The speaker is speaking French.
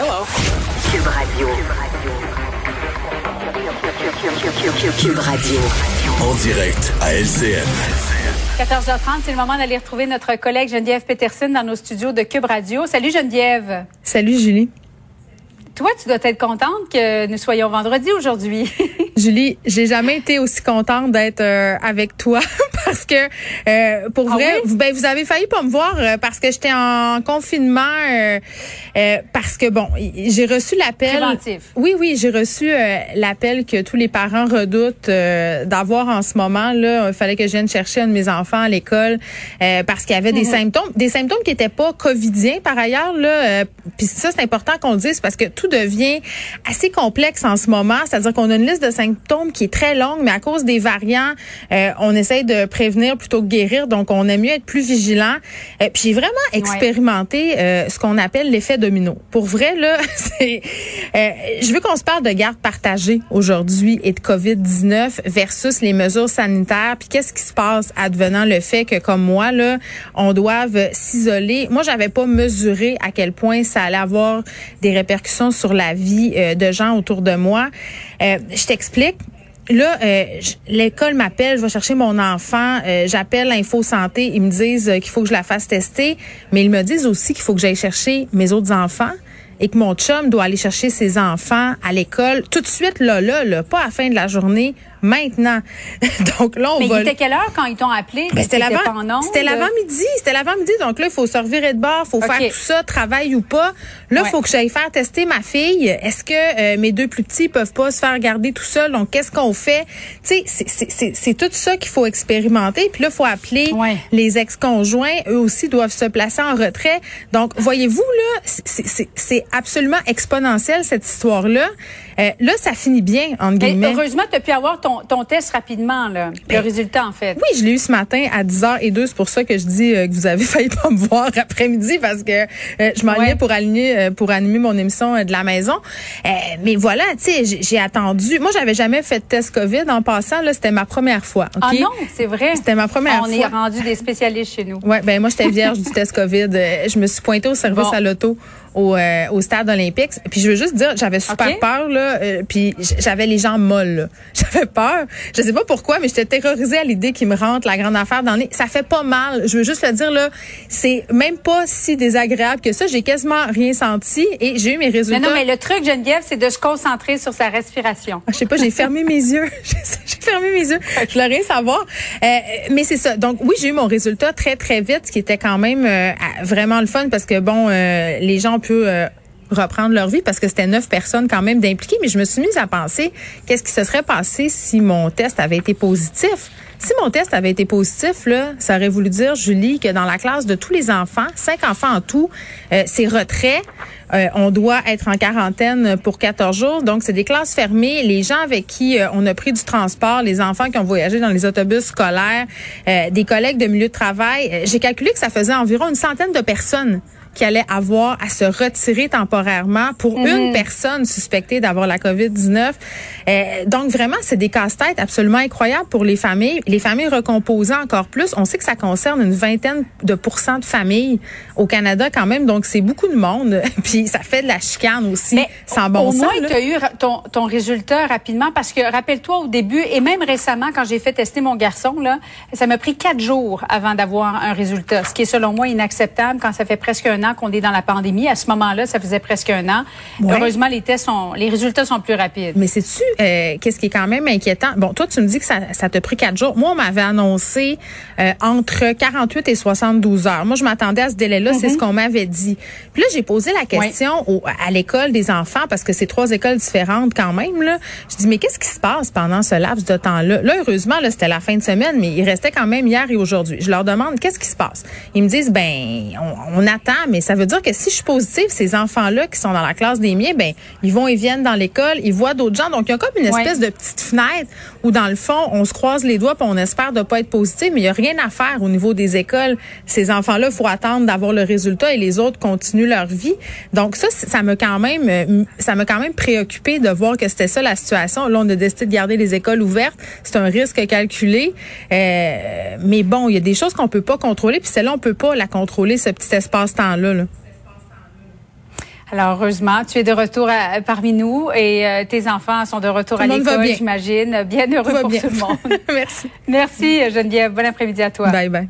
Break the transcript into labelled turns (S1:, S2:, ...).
S1: Hello. Cube Radio. Cube Radio.
S2: En direct à LCN.
S3: 14h30, c'est le moment d'aller retrouver notre collègue Geneviève Peterson dans nos studios de Cube Radio. Salut Geneviève.
S4: Salut Julie.
S3: Toi, tu dois être contente que nous soyons vendredi aujourd'hui.
S4: Julie, j'ai jamais été aussi contente d'être euh, avec toi parce que euh, pour
S3: Ah
S4: vrai,
S3: oui?
S4: vous, ben, vous avez failli pas me voir euh, parce que j'étais en confinement euh, euh, parce que bon, j'ai reçu l'appel. Oui, oui, j'ai reçu euh, l'appel que tous les parents redoutent euh, d'avoir en ce moment. Là, il fallait que je vienne chercher un de mes enfants à l'école euh, parce qu'il y avait des
S3: Mhm.
S4: symptômes, des symptômes qui étaient pas covidiens par ailleurs. Là, euh, puis ça c'est important qu'on le dise parce que tout devient assez complexe en ce moment. C'est-à-dire qu'on a une liste de symptômes qui est très longue, mais à cause des variants, euh, on essaye de prévenir plutôt que guérir. Donc, on aime mieux être plus vigilant. Euh, puis j'ai vraiment expérimenté euh, ce qu'on appelle l'effet domino. Pour vrai, là, c'est. euh, je veux qu'on se parle de garde partagée aujourd'hui et de COVID-19 versus les mesures sanitaires. Puis qu'est-ce qui se passe advenant le fait que, comme moi, là, on doive s'isoler. Moi, j'avais pas mesuré à quel point ça allait avoir des répercussions sur la vie euh, de gens autour de moi. Euh, je t'explique. Là, euh, l'école m'appelle, je vais chercher mon enfant, euh, j'appelle Info Santé, ils me disent euh, qu'il faut que je la fasse tester, mais ils me disent aussi qu'il faut que j'aille chercher mes autres enfants et que mon chum doit aller chercher ses enfants à l'école tout de suite là là, là pas à la fin de la journée, maintenant. Donc là on
S3: Mais
S4: va
S3: il était quelle heure quand ils t'ont appelé?
S4: ben, c'était l'avant, c'était l'avant-midi, c'était l'avant-midi. Donc là, il faut se revirer de bord, faut faire tout ça, travail ou pas. Là, il
S3: Ouais.
S4: faut que j'aille faire tester ma fille. Est-ce que euh, mes deux plus petits peuvent pas se faire garder tout seul Donc qu'est-ce qu'on fait? Tu sais, c'est- tout ça qu'il faut expérimenter. Puis là, il faut appeler
S3: Ouais.
S4: les ex-conjoints. Eux aussi doivent se placer en retrait. Donc, voyez-vous là, c'est- absolument exponentiel cette histoire-là. Euh, là, ça finit bien entre
S3: Mais
S4: guillemets.
S3: heureusement, tu as pu avoir ton, ton test rapidement, là. le
S4: Ben,
S3: résultat, en fait.
S4: Oui, je l'ai eu ce matin à 10h02. C'est pour ça que je dis euh, que vous avez failli pas me voir après-midi parce que euh, je m'en
S3: Ouais.
S4: allais pour aligner, euh, pour animer mon émission de la maison. Mais voilà, tu sais, j'ai- attendu. Moi, j'avais jamais fait de test COVID en passant. Là, c'était ma première fois. ok?
S3: Ah non, c'est vrai.
S4: C'était ma première
S3: On
S4: fois.
S3: est rendu des spécialistes chez nous.
S4: Ouais, ben moi j'étais vierge du test Covid. Je me suis pointée au service
S3: Bon.
S4: à l'auto au, euh, au stade olympique. Puis je veux juste dire, j'avais super peur là. euh, puis j'avais les jambes molles. J'avais peur. Je sais pas pourquoi, mais j'étais terrorisée à l'idée qu'il me rentre la grande affaire dans. Ça fait pas mal. Je veux juste le dire là, c'est même pas si désagréable que ça. J'ai quasiment rien senti et j'ai eu mes
S3: Mais
S4: résultats.
S3: non, mais le truc, Geneviève, c'est de se concentrer sur sa respiration.
S4: Ah, Je sais pas, j'ai fermé mes yeux. j'ai fermé mes yeux. Je voulais rien savoir. Euh, mais c'est ça. Donc oui, j'ai eu mon résultat très très vite, ce qui était quand même euh, vraiment le fun parce que bon, euh, les gens peuvent euh, reprendre leur vie parce que c'était neuf personnes quand même d'impliquées. Mais je me suis mise à penser qu'est-ce qui se serait passé si mon test avait été positif? Si mon test avait été positif, là, ça aurait voulu dire, Julie, que dans la classe de tous les enfants, cinq enfants en tout, euh, c'est retrait. Euh, on doit être en quarantaine pour 14 jours. Donc, c'est des classes fermées. Les gens avec qui euh, on a pris du transport, les enfants qui ont voyagé dans les autobus scolaires, euh, des collègues de milieu de travail, euh, j'ai calculé que ça faisait environ une centaine de personnes qui allaient avoir à se retirer temporairement pour une personne suspectée d'avoir la COVID-19. Euh, donc, vraiment, c'est des casse-têtes absolument incroyables pour les familles. Les familles recomposées encore plus. On sait que ça concerne une vingtaine de pourcents de familles au Canada quand même. Donc, c'est beaucoup de monde. Puis, ça fait de la chicane aussi,
S3: Mais
S4: sans bon
S3: au
S4: sens.
S3: moins,
S4: là.
S3: tu as eu ton, ton résultat rapidement parce que rappelle-toi au début et même récemment quand j'ai fait tester mon garçon là, ça m'a pris quatre jours avant d'avoir un résultat, ce qui est selon moi inacceptable quand ça fait presque un an qu'on est dans la pandémie. À ce moment-là, ça faisait presque un an.
S4: Ouais.
S3: Heureusement, les tests sont, les résultats sont plus rapides.
S4: Mais sais-tu, euh, qu'est-ce qui est quand même inquiétant? Bon, toi, tu me dis que ça, ça t'a pris quatre jours. Moi, on m'avait annoncé euh, entre 48 et 72 heures. Moi, je m'attendais à ce délai-là. C'est ce qu'on m'avait dit. Puis là, j'ai posé la question au- à l'école des enfants, parce que c'est trois écoles différentes quand même. Là. Je dis, mais qu'est-ce qui se passe pendant ce laps de temps-là? Là, heureusement, là, c'était la fin de semaine, mais il restait quand même hier et aujourd'hui. Je leur demande, qu'est-ce qui se passe? Ils me disent, ben, on, on attend, mais ça veut dire que si je suis positive, ces enfants-là qui sont dans la classe des miens, ben, ils vont et viennent dans l'école, ils voient d'autres gens. Donc, il y a comme une
S3: Ouais.
S4: espèce de petite fenêtre où, dans le fond, on se croise les doigts puis on espère de pas être positif, mais il y a rien à faire au niveau des écoles. Ces enfants-là, il faut attendre d'avoir le résultat et les autres continuent leur vie. Donc, ça, ça m'a quand même, euh, ça m'a quand même préoccupé de voir que c'était ça la situation. Là, on a décidé de garder les écoles ouvertes. C'est un risque calculé. Euh, mais bon, il y a des choses qu'on peut pas contrôler, puis celle-là, on peut pas la contrôler, ce petit espace-temps-là. Là.
S3: Alors, heureusement, tu es de retour parmi nous et euh, tes enfants sont de retour à l'école, j'imagine. Bien heureux pour tout le monde.
S4: Merci.
S3: Merci, Geneviève. Bon après-midi à toi.
S4: Bye bye.